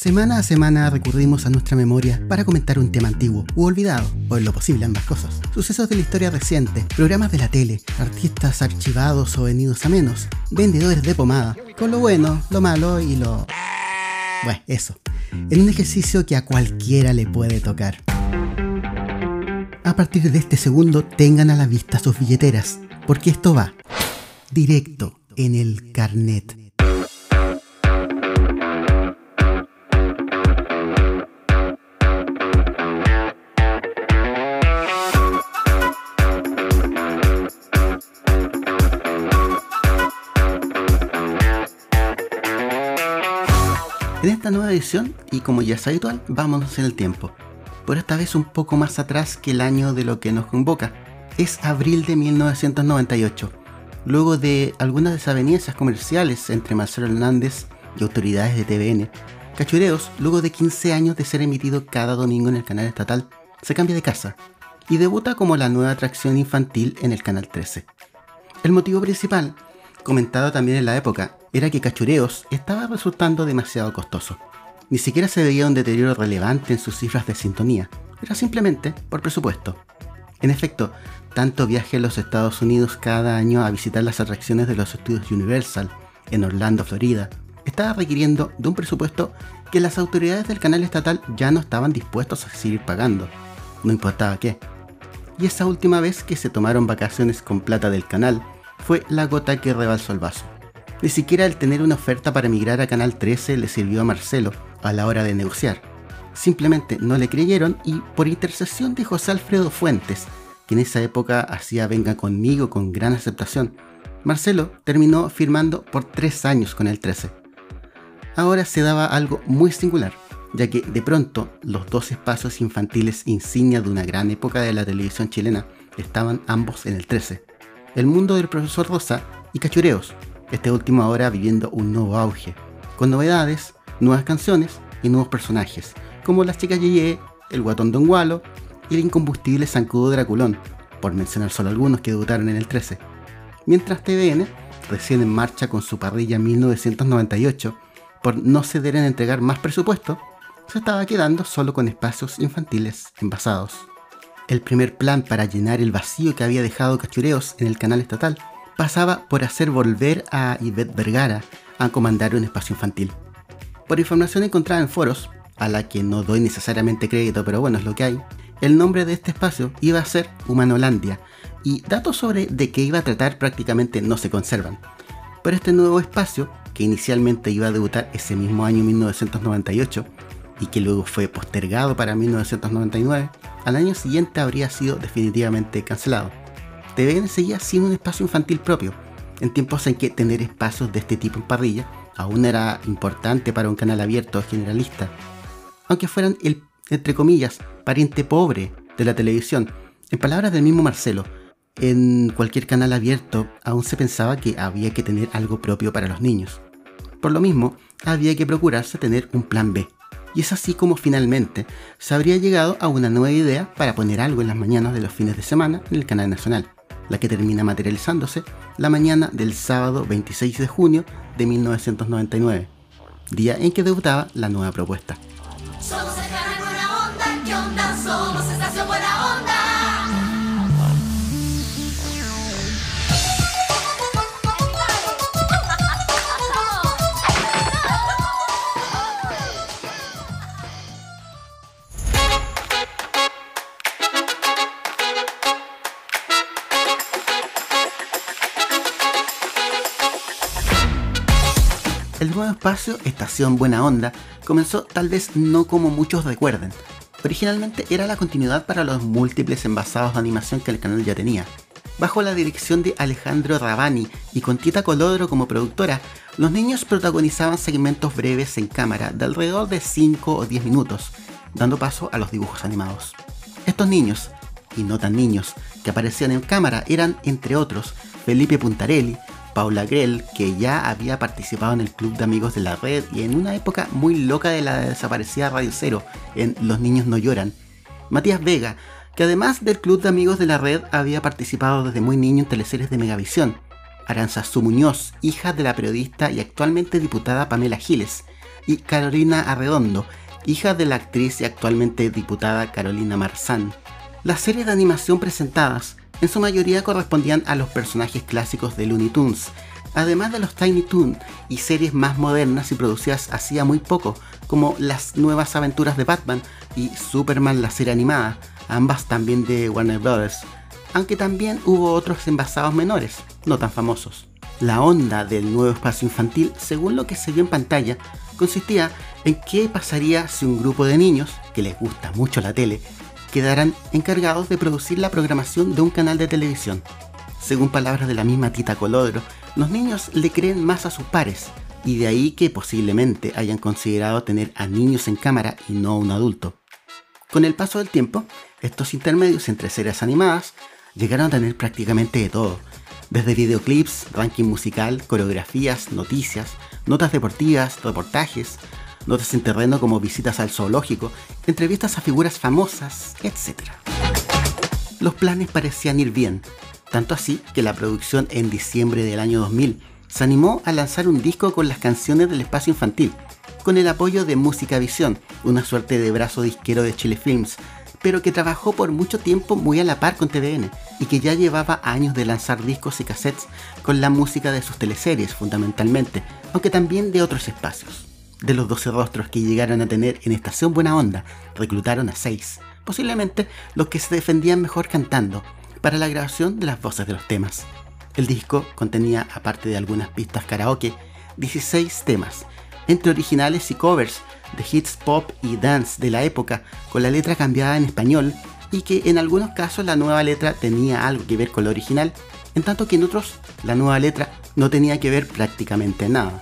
Semana a semana recurrimos a nuestra memoria para comentar un tema antiguo u olvidado, o en lo posible ambas cosas. Sucesos de la historia reciente, programas de la tele, artistas archivados o venidos a menos, vendedores de pomada, con lo bueno, lo malo y lo... Bueno, eso. En un ejercicio que a cualquiera le puede tocar. A partir de este segundo, tengan a la vista sus billeteras, porque esto va directo en el carnet. En esta nueva edición, y como ya es habitual, vámonos en el tiempo. Por esta vez un poco más atrás que el año de lo que nos convoca. Es abril de 1998. Luego de algunas desavenencias comerciales entre Marcelo Hernández y autoridades de TVN, Cachureos, luego de 15 años de ser emitido cada domingo en el canal estatal, se cambia de casa y debuta como la nueva atracción infantil en el canal 13. El motivo principal, comentado también en la época, era que Cachureos estaba resultando demasiado costoso. Ni siquiera se veía un deterioro relevante en sus cifras de sintonía, era simplemente por presupuesto. En efecto, tanto viaje a los Estados Unidos cada año a visitar las atracciones de los estudios Universal en Orlando, Florida, estaba requiriendo de un presupuesto que las autoridades del canal estatal ya no estaban dispuestos a seguir pagando, no importaba qué. Y esa última vez que se tomaron vacaciones con plata del canal fue la gota que rebalsó el vaso. Ni siquiera el tener una oferta para emigrar a Canal 13 le sirvió a Marcelo a la hora de negociar. Simplemente no le creyeron y por intercesión de José Alfredo Fuentes, que en esa época hacía Venga conmigo con gran aceptación, Marcelo terminó firmando por tres años con el 13. Ahora se daba algo muy singular, ya que de pronto los dos espacios infantiles insignia de una gran época de la televisión chilena estaban ambos en el 13. El mundo del profesor Rosa y Cachureos, este último ahora viviendo un nuevo auge, con novedades, nuevas canciones y nuevos personajes, como las chicas Yeye, el guatón Don Gualo y el incombustible Zancudo Draculón, por mencionar solo algunos que debutaron en el 13. Mientras TVN, recién en marcha con su parrilla 1998, por no ceder en entregar más presupuesto, se estaba quedando solo con espacios infantiles envasados. El primer plan para llenar el vacío que había dejado Cachureos en el canal estatal pasaba por hacer volver a Yvette Vergara a comandar un espacio infantil. Por información encontrada en foros, a la que no doy necesariamente crédito, pero bueno, es lo que hay, el nombre de este espacio iba a ser Humanolandia, y datos sobre de qué iba a tratar prácticamente no se conservan. Pero este nuevo espacio, que inicialmente iba a debutar ese mismo año 1998, y que luego fue postergado para 1999, al año siguiente habría sido definitivamente cancelado. TVN seguía siendo un espacio infantil propio, en tiempos en que tener espacios de este tipo en parrilla aún era importante para un canal abierto generalista, aunque fueran el, entre comillas, pariente pobre de la televisión. En palabras del mismo Marcelo, en cualquier canal abierto aún se pensaba que había que tener algo propio para los niños. Por lo mismo, había que procurarse tener un plan B. Y es así como finalmente se habría llegado a una nueva idea para poner algo en las mañanas de los fines de semana en el canal nacional la que termina materializándose la mañana del sábado 26 de junio de 1999, día en que debutaba la nueva propuesta. El nuevo espacio, Estación Buena Onda, comenzó tal vez no como muchos recuerden. Originalmente era la continuidad para los múltiples envasados de animación que el canal ya tenía. Bajo la dirección de Alejandro Rabani y con Tita Colodro como productora, los niños protagonizaban segmentos breves en cámara de alrededor de 5 o 10 minutos, dando paso a los dibujos animados. Estos niños, y no tan niños, que aparecían en cámara eran, entre otros, Felipe Puntarelli, Paula Grell, que ya había participado en el Club de Amigos de la Red y en una época muy loca de la desaparecida Radio Cero, en Los Niños No Lloran. Matías Vega, que además del Club de Amigos de la Red había participado desde muy niño en teleseries de Megavisión. Aranzazú Muñoz, hija de la periodista y actualmente diputada Pamela Giles, y Carolina Arredondo, hija de la actriz y actualmente diputada Carolina Marzán. Las series de animación presentadas en su mayoría correspondían a los personajes clásicos de Looney Tunes, además de los Tiny Toon y series más modernas y producidas hacía muy poco, como las nuevas aventuras de Batman y Superman la serie animada, ambas también de Warner Bros., aunque también hubo otros envasados menores, no tan famosos. La onda del nuevo espacio infantil, según lo que se vio en pantalla, consistía en qué pasaría si un grupo de niños, que les gusta mucho la tele, quedaran encargados de producir la programación de un canal de televisión. Según palabras de la misma Tita Colodro, los niños le creen más a sus pares, y de ahí que posiblemente hayan considerado tener a niños en cámara y no a un adulto. Con el paso del tiempo, estos intermedios entre series animadas llegaron a tener prácticamente de todo, desde videoclips, ranking musical, coreografías, noticias, notas deportivas, reportajes, notas en terreno como visitas al zoológico, entrevistas a figuras famosas, etc. Los planes parecían ir bien, tanto así que la producción en diciembre del año 2000 se animó a lanzar un disco con las canciones del espacio infantil, con el apoyo de Música Visión, una suerte de brazo disquero de Chile Films, pero que trabajó por mucho tiempo muy a la par con TVN y que ya llevaba años de lanzar discos y cassettes con la música de sus teleseries fundamentalmente, aunque también de otros espacios. De los 12 rostros que llegaron a tener en Estación Buena Onda, reclutaron a 6, posiblemente los que se defendían mejor cantando, para la grabación de las voces de los temas. El disco contenía, aparte de algunas pistas karaoke, 16 temas, entre originales y covers de hits pop y dance de la época, con la letra cambiada en español, y que en algunos casos la nueva letra tenía algo que ver con la original, en tanto que en otros la nueva letra no tenía que ver prácticamente nada.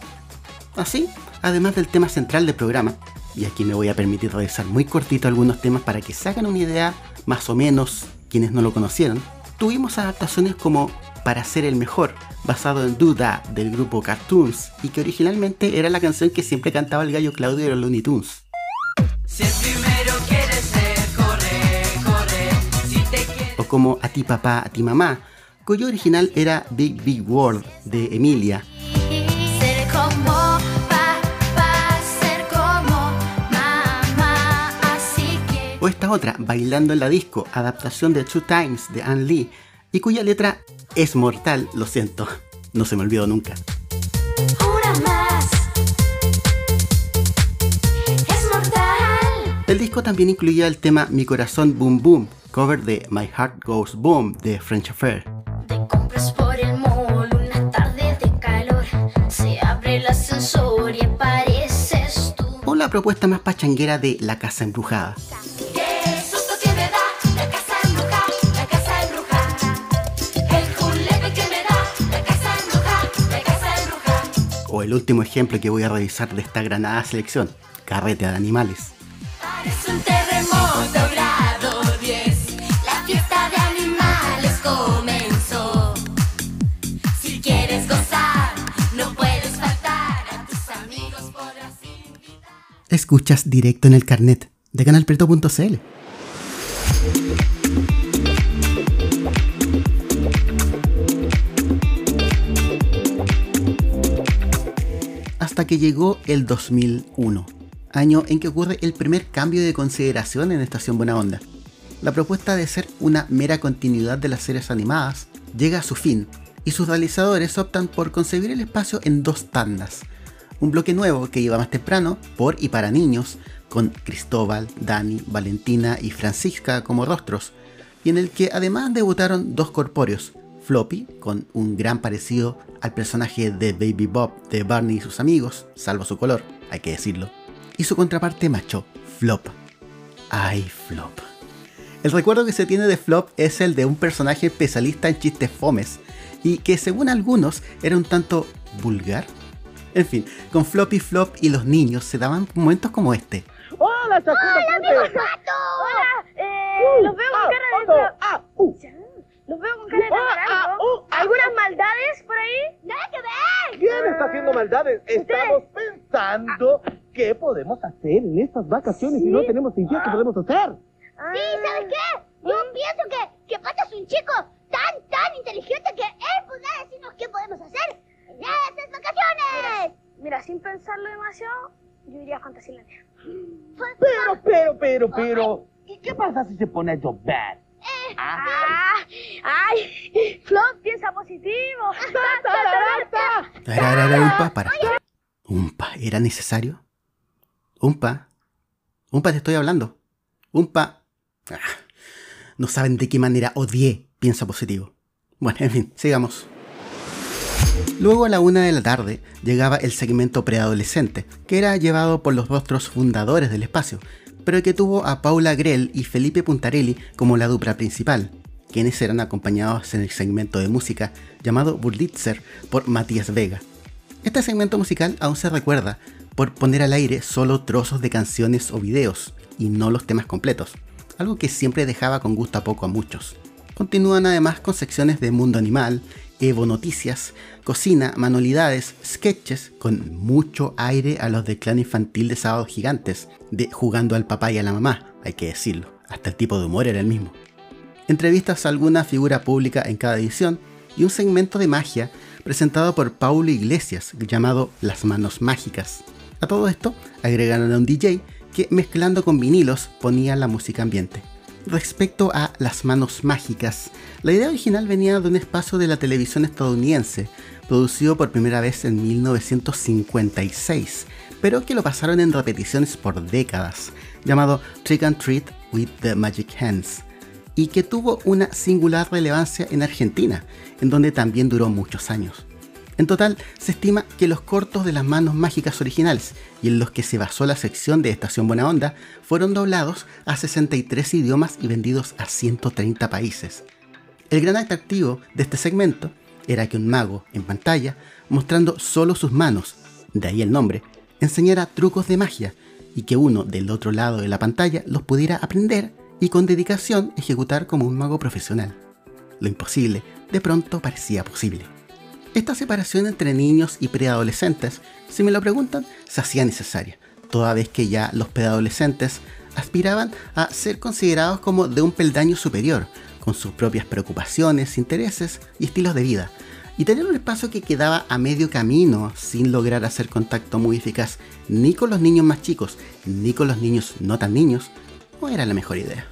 Así, además del tema central del programa, y aquí me voy a permitir revisar muy cortito algunos temas para que se hagan una idea más o menos quienes no lo conocieron, tuvimos adaptaciones como Para ser el mejor, basado en Duda del grupo Cartoons, y que originalmente era la canción que siempre cantaba el gallo Claudio de los Looney Tunes. O como A ti papá, a ti mamá, cuyo original era Big Big World de Emilia, o esta otra, Bailando en la Disco, adaptación de Two Times de Anne Lee, y cuya letra es mortal, lo siento, no se me olvidó nunca. El disco también incluía el tema Mi corazón boom boom, cover de My Heart Goes Boom de French Affair. O la propuesta más pachanguera de La Casa Embrujada. O el último ejemplo que voy a revisar de esta granada selección, Carrete de Animales. un terremoto grado 10, la fiesta de animales comenzó. Si quieres gozar, no puedes faltar, a tus amigos podrás invitar. Escuchas directo en el carnet de canalpreto.cl. hasta que llegó el 2001, año en que ocurre el primer cambio de consideración en Estación Buena Onda. La propuesta de ser una mera continuidad de las series animadas llega a su fin y sus realizadores optan por concebir el espacio en dos tandas. Un bloque nuevo que iba más temprano, por y para niños, con Cristóbal, Dani, Valentina y Francisca como rostros, y en el que además debutaron dos corpóreos, Floppy, con un gran parecido al personaje de Baby Bob de Barney y sus amigos, salvo su color, hay que decirlo, y su contraparte macho, Flop. Ay, Flop. El recuerdo que se tiene de Flop es el de un personaje especialista en chistes fomes, y que según algunos era un tanto vulgar. En fin, con Flop y Flop y los niños se daban momentos como este. ¡Hola, ¡Hola, ¡Hola! Eh, los veo con cara de... Ah, uh. Los veo con cara de ah, ah, uh, ah, ¿Algunas maldades por ahí? ¡Nada que ver! ¿Quién está haciendo maldades? Estamos pensando qué podemos hacer en estas vacaciones y no tenemos idea qué podemos hacer. Sí, ¿sabes qué? Yo pienso que, que Pato es un chico tan, tan inteligente que él podrá decirnos qué podemos hacer en estas vacaciones. Mira, sin pensarlo demasiado, Yo iría a Fantasylandia. Pero, pero, pero, pero. ¿Y qué pasa si se pone a llover? Ah, ¡Ay! Flop, piensa positivo. Era, era, era, Umpa, para. Umpa, ¿era necesario? Umpa. Umpa, te estoy hablando. Umpa. Ah, no saben de qué manera odié piensa positivo. Bueno, en fin, sigamos. Luego a la una de la tarde llegaba el segmento preadolescente, que era llevado por los rostros fundadores del espacio, pero que tuvo a Paula Grell y Felipe Puntarelli como la dupla principal, quienes eran acompañados en el segmento de música llamado Burlitzer por Matías Vega. Este segmento musical aún se recuerda por poner al aire solo trozos de canciones o videos, y no los temas completos, algo que siempre dejaba con gusto a poco a muchos. Continúan además con secciones de Mundo Animal, Evo Noticias, Cocina, Manualidades, Sketches, con mucho aire a los de clan infantil de Sábados Gigantes, de Jugando al papá y a la mamá, hay que decirlo, hasta el tipo de humor era el mismo. Entrevistas a alguna figura pública en cada edición y un segmento de magia presentado por Paulo Iglesias llamado Las Manos Mágicas. A todo esto agregaron a un DJ que mezclando con vinilos ponía la música ambiente. Respecto a Las Manos Mágicas, la idea original venía de un espacio de la televisión estadounidense, producido por primera vez en 1956, pero que lo pasaron en repeticiones por décadas, llamado Trick and Treat with the Magic Hands, y que tuvo una singular relevancia en Argentina, en donde también duró muchos años. En total, se estima que los cortos de las manos mágicas originales y en los que se basó la sección de Estación Buena Onda fueron doblados a 63 idiomas y vendidos a 130 países. El gran atractivo de este segmento era que un mago en pantalla, mostrando solo sus manos, de ahí el nombre, enseñara trucos de magia y que uno del otro lado de la pantalla los pudiera aprender y con dedicación ejecutar como un mago profesional. Lo imposible de pronto parecía posible. Esta separación entre niños y preadolescentes, si me lo preguntan, se hacía necesaria, toda vez que ya los preadolescentes aspiraban a ser considerados como de un peldaño superior, con sus propias preocupaciones, intereses y estilos de vida, y tener un espacio que quedaba a medio camino sin lograr hacer contacto muy eficaz ni con los niños más chicos ni con los niños no tan niños, no era la mejor idea.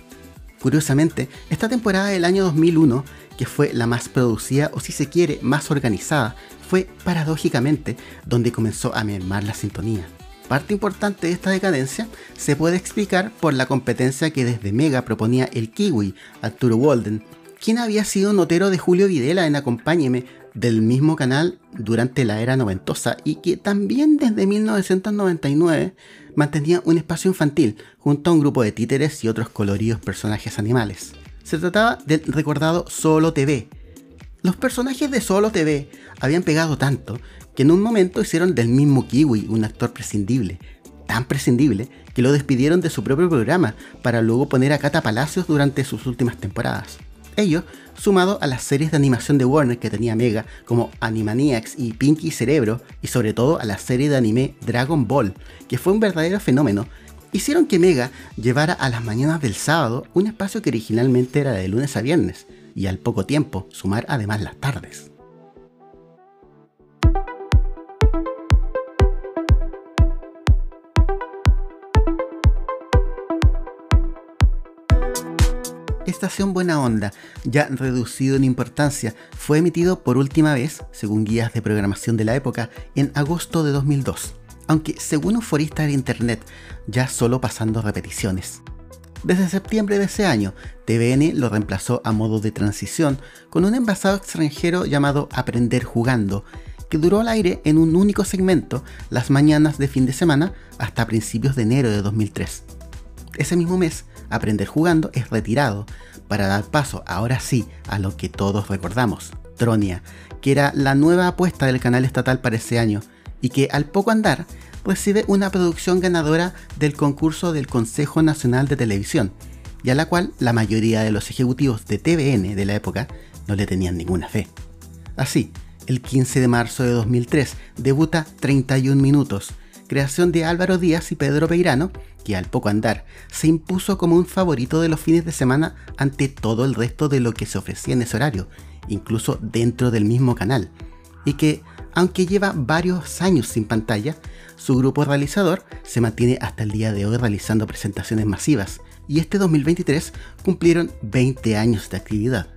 Curiosamente, esta temporada del año 2001 que fue la más producida o si se quiere más organizada, fue paradójicamente donde comenzó a mermar la sintonía. Parte importante de esta decadencia se puede explicar por la competencia que desde Mega proponía el Kiwi, Arturo Walden, quien había sido notero de Julio Videla en Acompáñeme del mismo canal durante la era noventosa y que también desde 1999 mantenía un espacio infantil junto a un grupo de títeres y otros coloridos personajes animales. Se trataba del recordado Solo TV. Los personajes de Solo TV habían pegado tanto que en un momento hicieron del mismo Kiwi un actor prescindible, tan prescindible que lo despidieron de su propio programa para luego poner a Cata Palacios durante sus últimas temporadas. Ello, sumado a las series de animación de Warner que tenía Mega, como Animaniacs y Pinky Cerebro, y sobre todo a la serie de anime Dragon Ball, que fue un verdadero fenómeno hicieron que Mega llevara a las mañanas del sábado un espacio que originalmente era de lunes a viernes, y al poco tiempo sumar además las tardes. Estación Buena Onda, ya reducido en importancia, fue emitido por última vez, según guías de programación de la época, en agosto de 2002 aunque según un forista de internet, ya solo pasando repeticiones. Desde septiembre de ese año, TVN lo reemplazó a modo de transición con un envasado extranjero llamado Aprender Jugando, que duró al aire en un único segmento las mañanas de fin de semana hasta principios de enero de 2003. Ese mismo mes, Aprender Jugando es retirado para dar paso ahora sí a lo que todos recordamos, Tronia, que era la nueva apuesta del canal estatal para ese año, y que al poco andar recibe una producción ganadora del concurso del Consejo Nacional de Televisión, y a la cual la mayoría de los ejecutivos de TVN de la época no le tenían ninguna fe. Así, el 15 de marzo de 2003 debuta 31 Minutos, creación de Álvaro Díaz y Pedro Peirano, que al poco andar se impuso como un favorito de los fines de semana ante todo el resto de lo que se ofrecía en ese horario, incluso dentro del mismo canal, y que Aunque lleva varios años sin pantalla, su grupo realizador se mantiene hasta el día de hoy realizando presentaciones masivas y este 2023 cumplieron 20 años de actividad.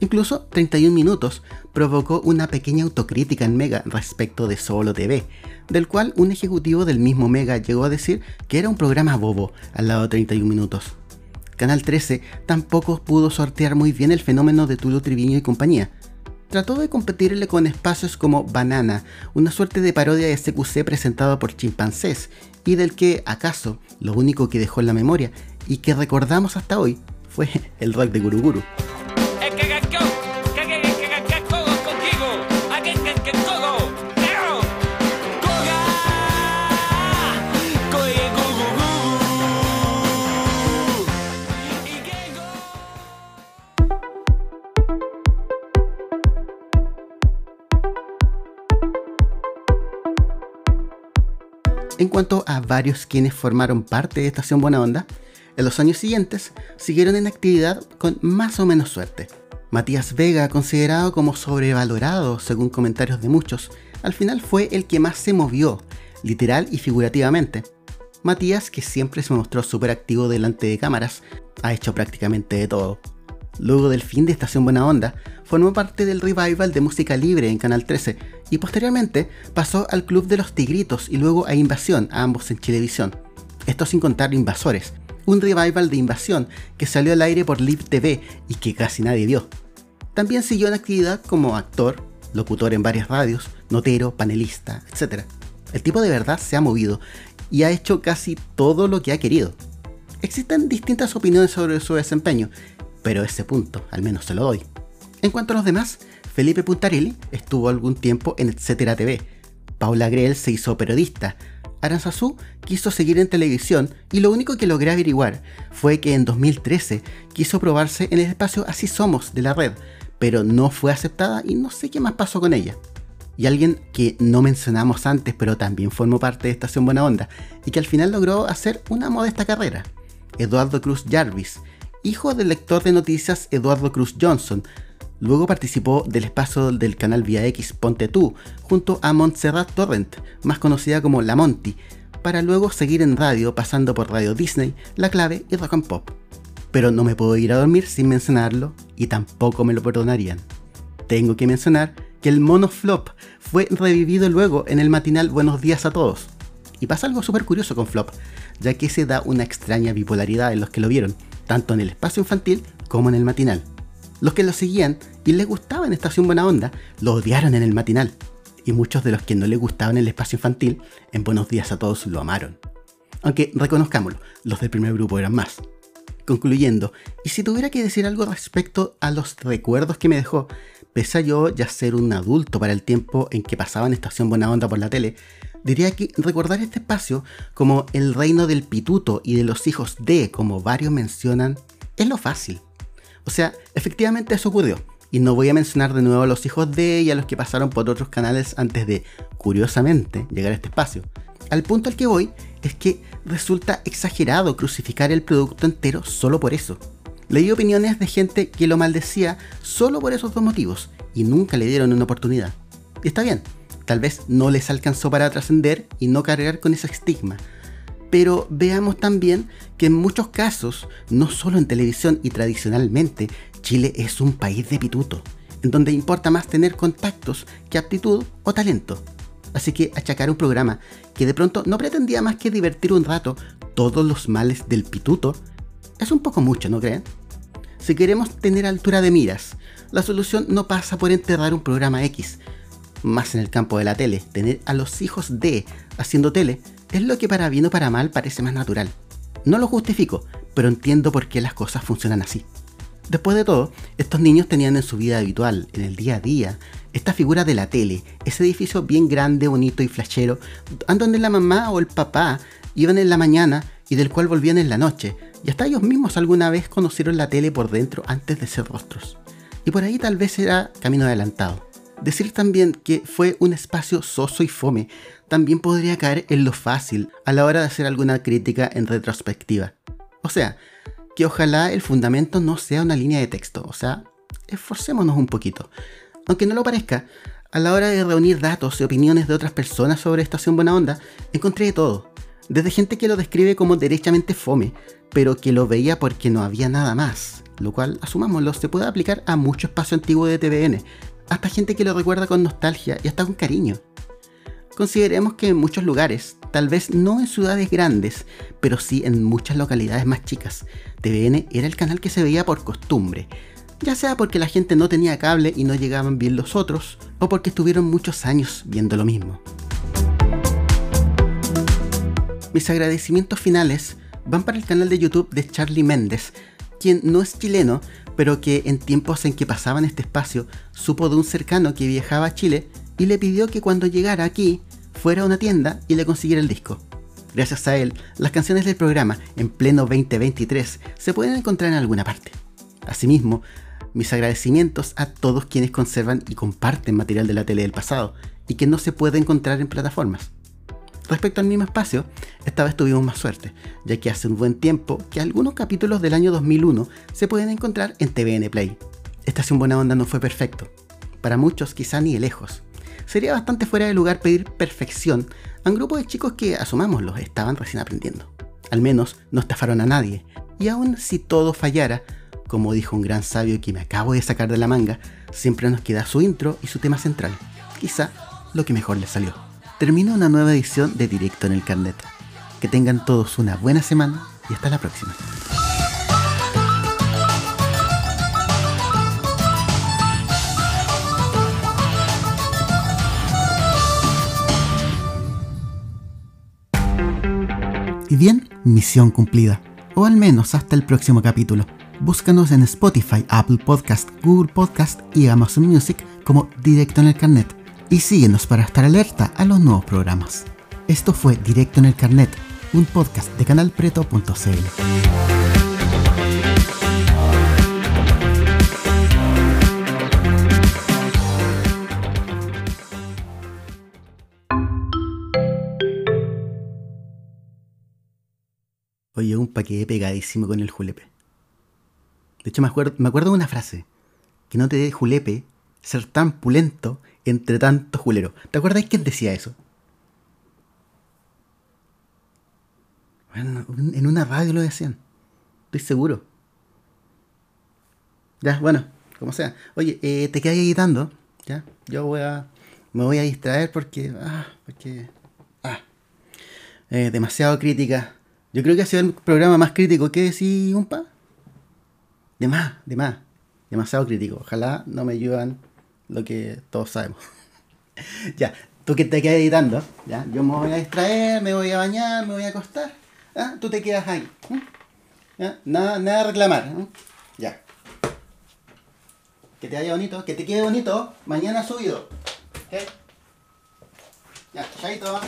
Incluso 31 minutos provocó una pequeña autocrítica en Mega respecto de Solo TV, del cual un ejecutivo del mismo Mega llegó a decir que era un programa bobo al lado de 31 minutos. Canal 13 tampoco pudo sortear muy bien el fenómeno de Tulu Triviño y compañía. Trató de competirle con espacios como Banana, una suerte de parodia de SQC presentado por chimpancés, y del que, acaso, lo único que dejó en la memoria y que recordamos hasta hoy fue el rock de Guruguru. En cuanto a varios quienes formaron parte de Estación Buena Onda, en los años siguientes siguieron en actividad con más o menos suerte. Matías Vega, considerado como sobrevalorado según comentarios de muchos, al final fue el que más se movió, literal y figurativamente. Matías, que siempre se mostró súper activo delante de cámaras, ha hecho prácticamente de todo. Luego del fin de Estación Buena Onda, formó parte del revival de música libre en Canal 13 y posteriormente pasó al Club de los Tigritos y luego a Invasión, ambos en Chilevisión. Esto sin contar Invasores, un revival de Invasión que salió al aire por Live TV y que casi nadie vio. También siguió en actividad como actor, locutor en varias radios, notero, panelista, etc. El tipo de verdad se ha movido y ha hecho casi todo lo que ha querido. Existen distintas opiniones sobre su desempeño pero ese punto al menos se lo doy. En cuanto a los demás, Felipe Puntarelli estuvo algún tiempo en Etcétera TV, Paula Grell se hizo periodista, Aranzazú quiso seguir en televisión y lo único que logré averiguar fue que en 2013 quiso probarse en el espacio Así Somos de la red, pero no fue aceptada y no sé qué más pasó con ella. Y alguien que no mencionamos antes, pero también formó parte de Estación Buena Onda y que al final logró hacer una modesta carrera, Eduardo Cruz Jarvis, hijo del lector de noticias Eduardo Cruz Johnson. Luego participó del espacio del canal Vía X Ponte Tú, junto a Montserrat Torrent, más conocida como La Monty, para luego seguir en radio pasando por Radio Disney, La Clave y Rock and Pop. Pero no me puedo ir a dormir sin mencionarlo y tampoco me lo perdonarían. Tengo que mencionar que el mono Flop fue revivido luego en el matinal Buenos Días a Todos. Y pasa algo súper curioso con Flop, ya que se da una extraña bipolaridad en los que lo vieron tanto en el espacio infantil como en el matinal. Los que lo seguían y les gustaba en Estación Buena Onda, lo odiaron en el matinal. Y muchos de los que no les gustaba en el espacio infantil, en Buenos Días a Todos lo amaron. Aunque reconozcámoslo, los del primer grupo eran más. Concluyendo, y si tuviera que decir algo respecto a los recuerdos que me dejó, pese a yo ya ser un adulto para el tiempo en que pasaba en Estación Buena Onda por la tele, Diría que recordar este espacio como el reino del pituto y de los hijos de, como varios mencionan, es lo fácil. O sea, efectivamente eso ocurrió. Y no voy a mencionar de nuevo a los hijos de y a los que pasaron por otros canales antes de, curiosamente, llegar a este espacio. Al punto al que voy es que resulta exagerado crucificar el producto entero solo por eso. Leí opiniones de gente que lo maldecía solo por esos dos motivos y nunca le dieron una oportunidad. Y está bien, Tal vez no les alcanzó para trascender y no cargar con ese estigma. Pero veamos también que en muchos casos, no solo en televisión y tradicionalmente, Chile es un país de pituto, en donde importa más tener contactos que aptitud o talento. Así que achacar un programa que de pronto no pretendía más que divertir un rato todos los males del pituto es un poco mucho, ¿no creen? Si queremos tener altura de miras, la solución no pasa por enterrar un programa X, más en el campo de la tele, tener a los hijos de haciendo tele es lo que para bien o para mal parece más natural. No lo justifico, pero entiendo por qué las cosas funcionan así. Después de todo, estos niños tenían en su vida habitual, en el día a día, esta figura de la tele, ese edificio bien grande, bonito y flashero, donde la mamá o el papá iban en la mañana y del cual volvían en la noche, y hasta ellos mismos alguna vez conocieron la tele por dentro antes de ser rostros. Y por ahí tal vez era camino adelantado. Decir también que fue un espacio soso y fome también podría caer en lo fácil a la hora de hacer alguna crítica en retrospectiva. O sea, que ojalá el fundamento no sea una línea de texto, o sea, esforcémonos un poquito. Aunque no lo parezca, A la hora de reunir datos y opiniones de otras personas sobre Estación Buena Onda, encontré de todo. Desde gente que lo describe como derechamente fome, pero que lo veía porque no había nada más, lo cual, asumámoslo, se puede aplicar a mucho espacio antiguo de TVN, hasta gente que lo recuerda con nostalgia y hasta con cariño. Consideremos que en muchos lugares, tal vez no en ciudades grandes, pero sí en muchas localidades más chicas, TVN era el canal que se veía por costumbre, ya sea porque la gente no tenía cable y no llegaban bien los otros, o porque estuvieron muchos años viendo lo mismo. Mis agradecimientos finales van para el canal de YouTube de Charlie Méndez, quien no es chileno, pero que en tiempos en que pasaban este espacio supo de un cercano que viajaba a Chile y le pidió que cuando llegara aquí fuera a una tienda y le consiguiera el disco. Gracias a él, las canciones del programa en pleno 2023 se pueden encontrar en alguna parte. Asimismo, mis agradecimientos a todos quienes conservan y comparten material de la tele del pasado y que no se puede encontrar en plataformas. Respecto al mismo espacio, esta vez tuvimos más suerte, ya que hace un buen tiempo que algunos capítulos del año 2001 se pueden encontrar en TVN Play. Estación Buena Onda no fue perfecto, para muchos quizá ni de lejos. Sería bastante fuera de lugar pedir perfección a un grupo de chicos que, asumámoslo, estaban recién aprendiendo. Al menos no estafaron a nadie, y aun si todo fallara, como dijo un gran sabio que me acabo de sacar de la manga, siempre nos queda su intro y su tema central, quizá lo que mejor les salió. Termino una nueva edición de Directo en el Carnet. Que tengan todos una buena semana y hasta la próxima. Y bien, misión cumplida. O al menos hasta el próximo capítulo. Búscanos en Spotify, Apple Podcast, Google Podcast y Amazon Music como Directo en el Carnet. Y síguenos para estar alerta a los nuevos programas. Esto fue Directo en el Carnet, un podcast de canalpreto.cl. Oye, un paquete pegadísimo con el julepe. De hecho, me acuerdo, me acuerdo de una frase. Que no te dé julepe ser tan pulento entre tanto julero. ¿Te acuerdas quién decía eso? Bueno, en una radio lo decían. Estoy seguro. Ya, bueno, como sea. Oye, eh, te quedas editando. Ya, yo voy a. Me voy a distraer porque. Ah, porque. Ah. Eh, demasiado crítica. Yo creo que ha sido el programa más crítico que decir un pa. De más, de más. Demasiado crítico. Ojalá no me ayudan lo que todos sabemos. ya, tú que te quedas editando, ya, yo me voy a distraer, me voy a bañar, me voy a acostar. ¿ah? Tú te quedas ahí. ¿ya? Nada, nada reclamar. ¿eh? Ya. Que te vaya bonito, que te quede bonito. Mañana subido. ¿ok? Ya, chaito.